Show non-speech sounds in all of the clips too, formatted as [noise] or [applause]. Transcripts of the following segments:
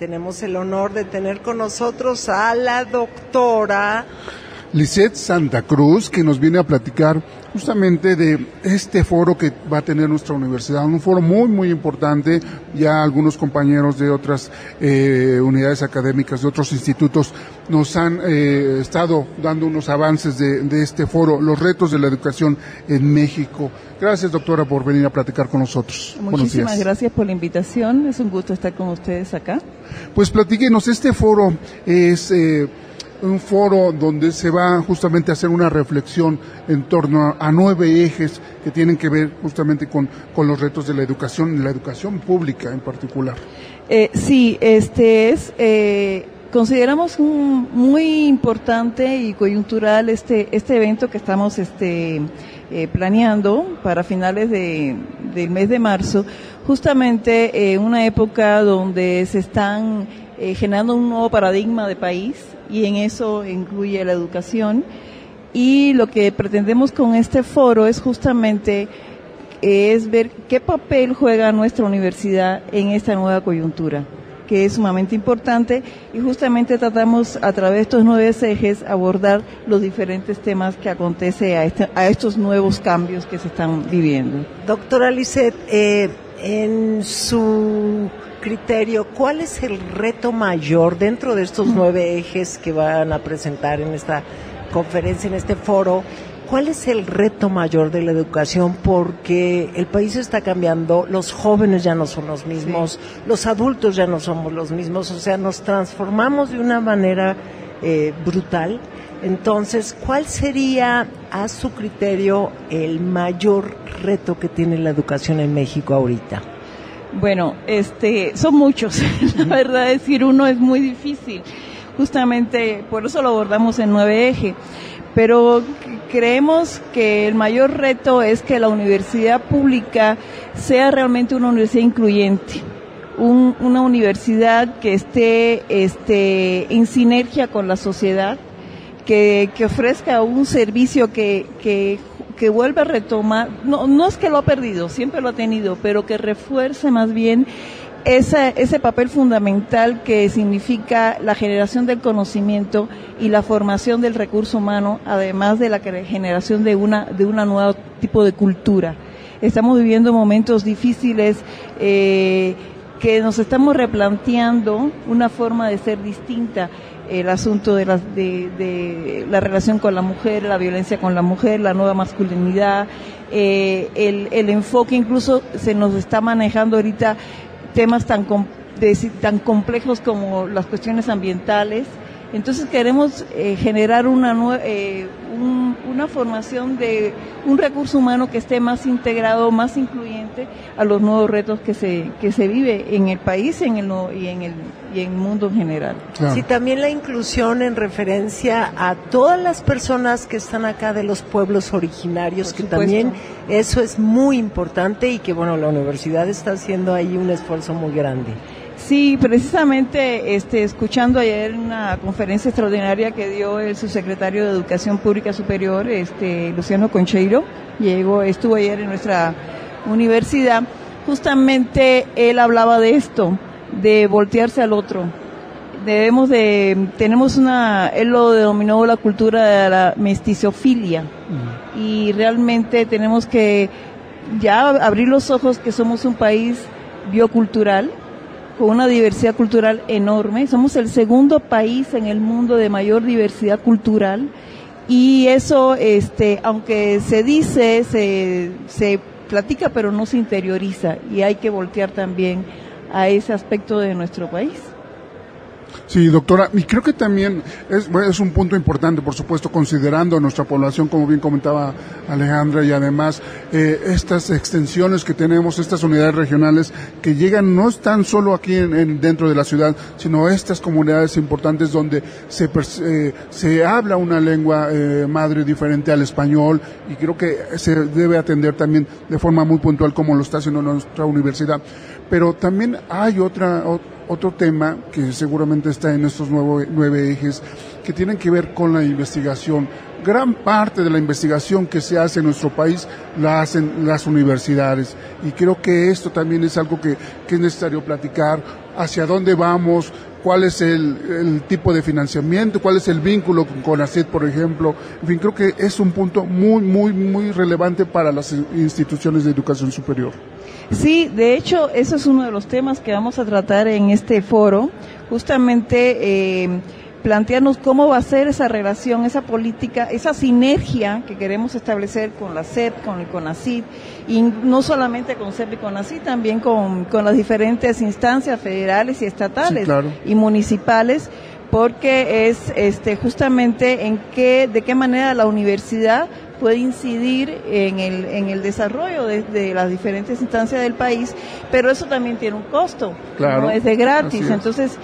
tenemos el honor de tener con nosotros a la doctora Lisette Santa Cruz, que nos viene a platicar justamente de este foro que va a tener nuestra universidad, un foro muy, muy importante. Ya algunos compañeros de otras eh, unidades académicas, de otros institutos, nos han eh, estado dando unos avances de, de, este foro, los retos de la educación en México. Gracias, doctora, por venir a platicar con nosotros. Muchísimas gracias por la invitación. Es un gusto estar con ustedes acá. Pues platíquenos, este foro es... Eh, un foro donde se va justamente a hacer una reflexión en torno a, nueve ejes que tienen que ver justamente con, con, los retos de la educación, la educación pública en particular. Eh, sí, este es, eh, consideramos un, muy importante y coyuntural este, este evento que estamos este, eh, planeando para finales de, del mes de marzo, justamente en una época donde se están eh, generando un nuevo paradigma de país y en eso incluye la educación. Y lo que pretendemos con este foro es justamente es ver qué papel juega nuestra universidad en esta nueva coyuntura, que es sumamente importante y justamente tratamos a través de estos nueve ejes abordar los diferentes temas que acontece a, este, estos nuevos cambios que se están viviendo. Doctora Lisset, eh, en su criterio, ¿cuál es el reto mayor dentro de estos nueve ejes que van a presentar en esta conferencia, en este foro? ¿Cuál es el reto mayor de la educación? Porque el país está cambiando, los jóvenes ya no son los mismos, sí. los adultos ya no somos los mismos, o sea, nos transformamos de una manera eh, brutal. Entonces, ¿cuál sería, a su criterio, el mayor reto que tiene la educación en México ahorita? Bueno, este, son muchos. [laughs] La verdad, decir uno es muy difícil. Justamente por eso lo abordamos en nueve ejes. Pero creemos que el mayor reto es que la universidad pública sea realmente una universidad incluyente. Un, una universidad que esté este, en sinergia con la sociedad, que, que ofrezca un servicio que, que que vuelva a retomar, no, no es que lo ha perdido, siempre lo ha tenido, pero que refuerce más bien ese, ese papel fundamental que significa la generación del conocimiento y la formación del recurso humano, además de la generación de una, de una nueva tipo de cultura. Estamos viviendo momentos difíciles eh, que nos estamos replanteando una forma de ser distinta el asunto de la, de, la, relación con la mujer, la violencia con la mujer, la nueva masculinidad, eh, el, el, enfoque incluso se nos está manejando ahorita temas tan, com tan complejos como las cuestiones ambientales. Entonces queremos eh, generar una, eh, un, una formación de un recurso humano que esté más integrado, más incluyente a los nuevos retos que se, que se vive en el país en el, y, en el, y en el mundo en general. Claro. Sí, también la inclusión en referencia a todas las personas que están acá de los pueblos originarios, Por que supuesto. también eso es muy importante y que bueno, la universidad está haciendo ahí un esfuerzo muy grande. Sí, precisamente este, escuchando ayer una conferencia extraordinaria que dio el subsecretario de Educación Pública Superior, este, Luciano Concheiro, llegó, estuvo ayer en nuestra universidad, justamente él hablaba de esto, de voltearse al otro. Debemos de, tenemos una, él lo denominó la cultura de la mestizofilia uh -huh. y realmente tenemos que ya abrir los ojos que somos un país biocultural, con una diversidad cultural enorme. Somos el segundo país en el mundo de mayor diversidad cultural y eso, este, aunque se dice, se, se platica, pero no se interioriza y hay que voltear también a ese aspecto de nuestro país. Sí, doctora, y creo que también es, es, un punto importante, por supuesto, considerando nuestra población, como bien comentaba Alejandra, y además eh, estas extensiones que tenemos, estas unidades regionales que llegan no están solo aquí en, en, dentro de la ciudad, sino estas comunidades importantes donde se, eh, se habla una lengua eh, madre diferente al español y creo que se debe atender también de forma muy puntual como lo está haciendo nuestra universidad. Pero también hay otra, otro tema que seguramente está en estos nueve, nueve ejes que tienen que ver con la investigación. Gran parte de la investigación que se hace en nuestro país la hacen las universidades y creo que esto también es algo que, que es necesario platicar, hacia dónde vamos, cuál es el, tipo de financiamiento, cuál es el vínculo con CONACYT, por ejemplo. En fin, creo que es un punto muy, muy, muy relevante para las instituciones de educación superior. Sí, de hecho, eso es uno de los temas que vamos a tratar en este foro. Justamente, eh, plantearnos cómo va a ser esa relación, esa política, esa sinergia que queremos establecer con la SEP, con el CONACID, y no solamente con SEP y CONACID, también con, las diferentes instancias federales y estatales y municipales, porque es este, justamente en qué, de qué manera la universidad puede incidir en el, en el desarrollo de, las diferentes instancias del país, pero eso también tiene un costo, no es de gratis. Entonces,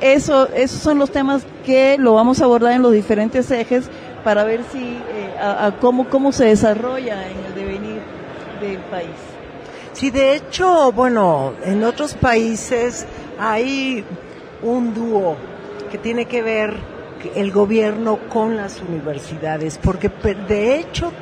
eso, esos son los temas que lo vamos a abordar en los diferentes ejes para ver si eh, a, cómo, cómo se desarrolla en el devenir del país. Sí, de hecho, bueno, en otros países hay un dúo que tiene que ver el gobierno con las universidades, porque de hecho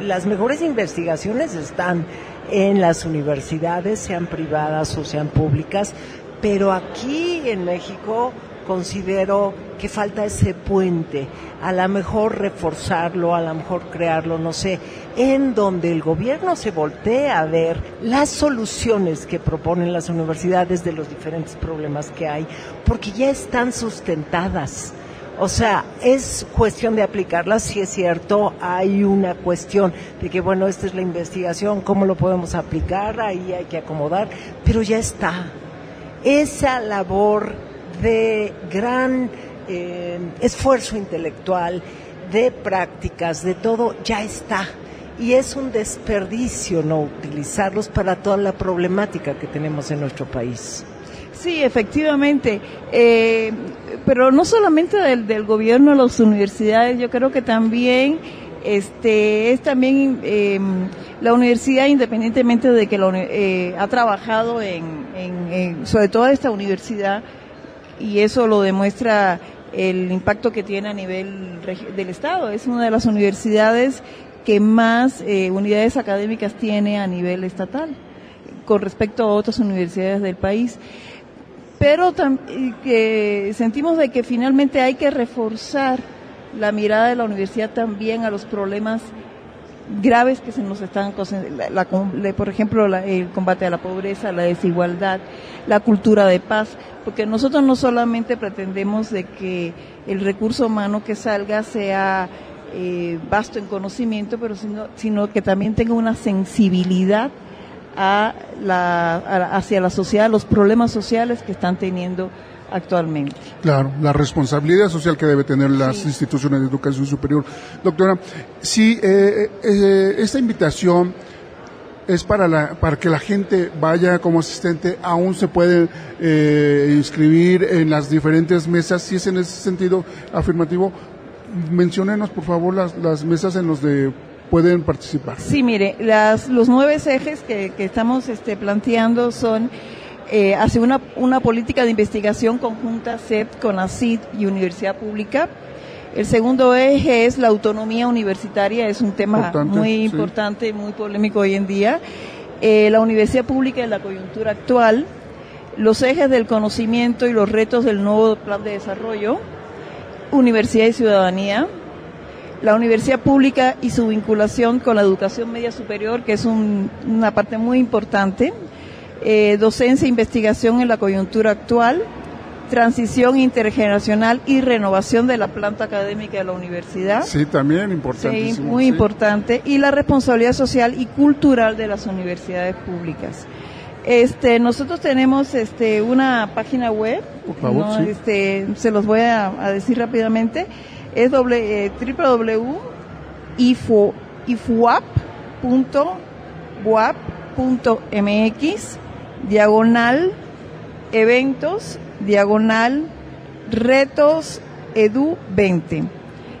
las mejores investigaciones están en las universidades, sean privadas o sean públicas, pero aquí en México considero que falta ese puente, a lo mejor reforzarlo, a lo mejor crearlo, no sé, en donde el gobierno se voltee a ver las soluciones que proponen las universidades de los diferentes problemas que hay, porque ya están sustentadas. O sea, es cuestión de aplicarlas, si es cierto, hay una cuestión de que, bueno, esta es la investigación, cómo lo podemos aplicar, ahí hay que acomodar, pero ya está esa labor de gran eh, esfuerzo intelectual, de prácticas, de todo, ya está. Y es un desperdicio no utilizarlos para toda la problemática que tenemos en nuestro país. Sí, efectivamente. Eh, pero no solamente del, del gobierno, las universidades, yo creo que también este es también em, la universidad independientemente de que lo, eh, ha trabajado en, sobre todo esta universidad y eso lo demuestra el impacto que tiene a nivel del estado. Es una de las universidades que más eh, unidades académicas tiene a nivel estatal con respecto a otras universidades del país pero que sentimos de que finalmente hay que reforzar la mirada de la universidad también a los problemas graves que se nos están la, por ejemplo el combate a la pobreza la desigualdad la cultura de paz porque nosotros no solamente pretendemos de que el recurso humano que salga sea eh, vasto en conocimiento pero sino, sino que también tenga una sensibilidad a la, hacia la sociedad los problemas sociales que están teniendo actualmente. Claro, la responsabilidad social que debe tener las instituciones de educación superior. Doctora, si eh, eh, esta invitación es para, la, para que la gente vaya como asistente, aún se puede eh, inscribir en las diferentes mesas, si es en ese sentido afirmativo, menciónenos por favor las, las mesas en los de pueden participar. Sí, mire, las, los nueve ejes que, que estamos este, planteando son eh, hacia una, una política de investigación conjunta CEP, CONACID y Universidad Pública. El segundo eje es la autonomía universitaria, es un tema muy importante, muy polémico hoy en día. Eh, la universidad pública en la coyuntura actual, los ejes del conocimiento y los retos del nuevo plan de desarrollo, universidad y ciudadanía, la universidad pública y su vinculación con la educación media superior, que es una parte muy importante, eh, docencia e investigación en la coyuntura actual, transición intergeneracional y renovación de la planta académica de la universidad. Sí, también importante. Sí, muy importante. Y la responsabilidad social y cultural de las universidades públicas. Este, nosotros tenemos este, una página web, Por favor, este, se los voy a, decir rápidamente, es eh, diagonal eventos, diagonal retos edu 20.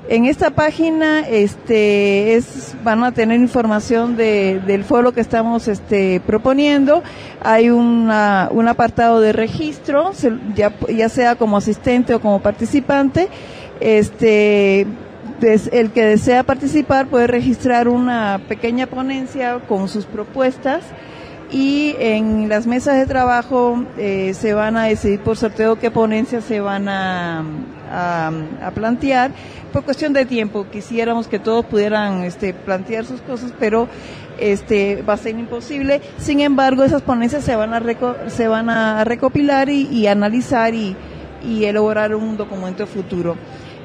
En esta página este, es, van a tener información de, del foro que estamos este, proponiendo. Hay una, un apartado de registro, ya, ya sea como asistente o como participante. Este, el que desea participar puede registrar una pequeña ponencia con sus propuestas y en las mesas de trabajo eh, se van a decidir por sorteo qué ponencias se van a, plantear. Por cuestión de tiempo, quisiéramos que todos pudieran este, plantear sus cosas, pero este, va a ser imposible. Sin embargo, esas ponencias se van a, se van a recopilar y, analizar y elaborar un documento futuro.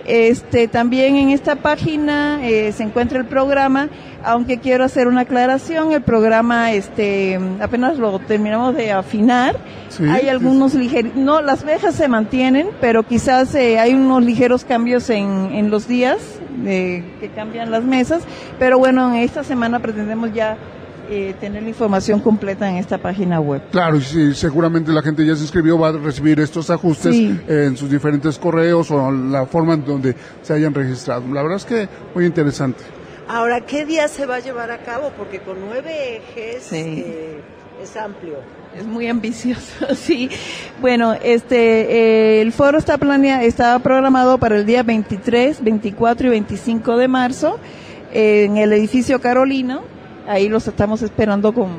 Este, también en esta página eh, se encuentra el programa, aunque quiero hacer una aclaración, el programa este, apenas lo terminamos de afinar. hay algunos ligeros, no, las vejas se mantienen, pero quizás eh, hay unos ligeros cambios en, en los días eh, que cambian las mesas, pero bueno, en esta semana pretendemos ya eh, tener la información completa en esta página web. Claro, y seguramente la gente ya se inscribió, va a recibir estos ajustes en sus diferentes correos o la forma en donde se hayan registrado. La verdad es que muy interesante. Ahora, ¿qué día se va a llevar a cabo? Porque con nueve ejes eh, es amplio. Es muy ambicioso, [laughs] sí. Bueno, este, eh, el foro está planeado, está programado para el día 23, 24 y 25 de marzo en el edificio Carolino ahí los estamos esperando con,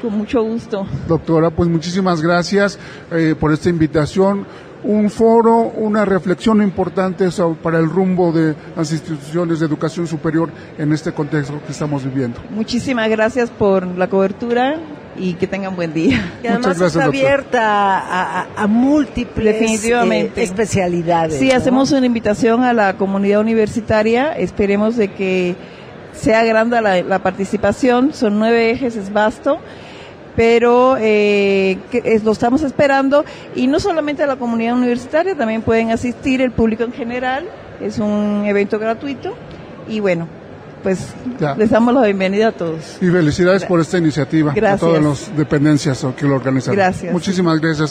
con mucho gusto. Doctora, pues muchísimas gracias eh, por esta invitación. Un foro, una reflexión importante para el rumbo de las instituciones de educación superior en este contexto que estamos viviendo. Muchísimas gracias por la cobertura y que tengan buen día. [laughs] Y además está abierta a, múltiples Definitivamente. Eh, especialidades. Sí, hacemos una invitación a la comunidad universitaria. Esperemos de que sea grande la, participación, son nueve ejes, es vasto, pero eh, lo estamos esperando y no solamente la comunidad universitaria, también pueden asistir el público en general, es un evento gratuito y bueno, pues les damos la bienvenida a todos. Y felicidades por esta iniciativa, a todas las dependencias que lo organizan. Gracias. Muchísimas gracias.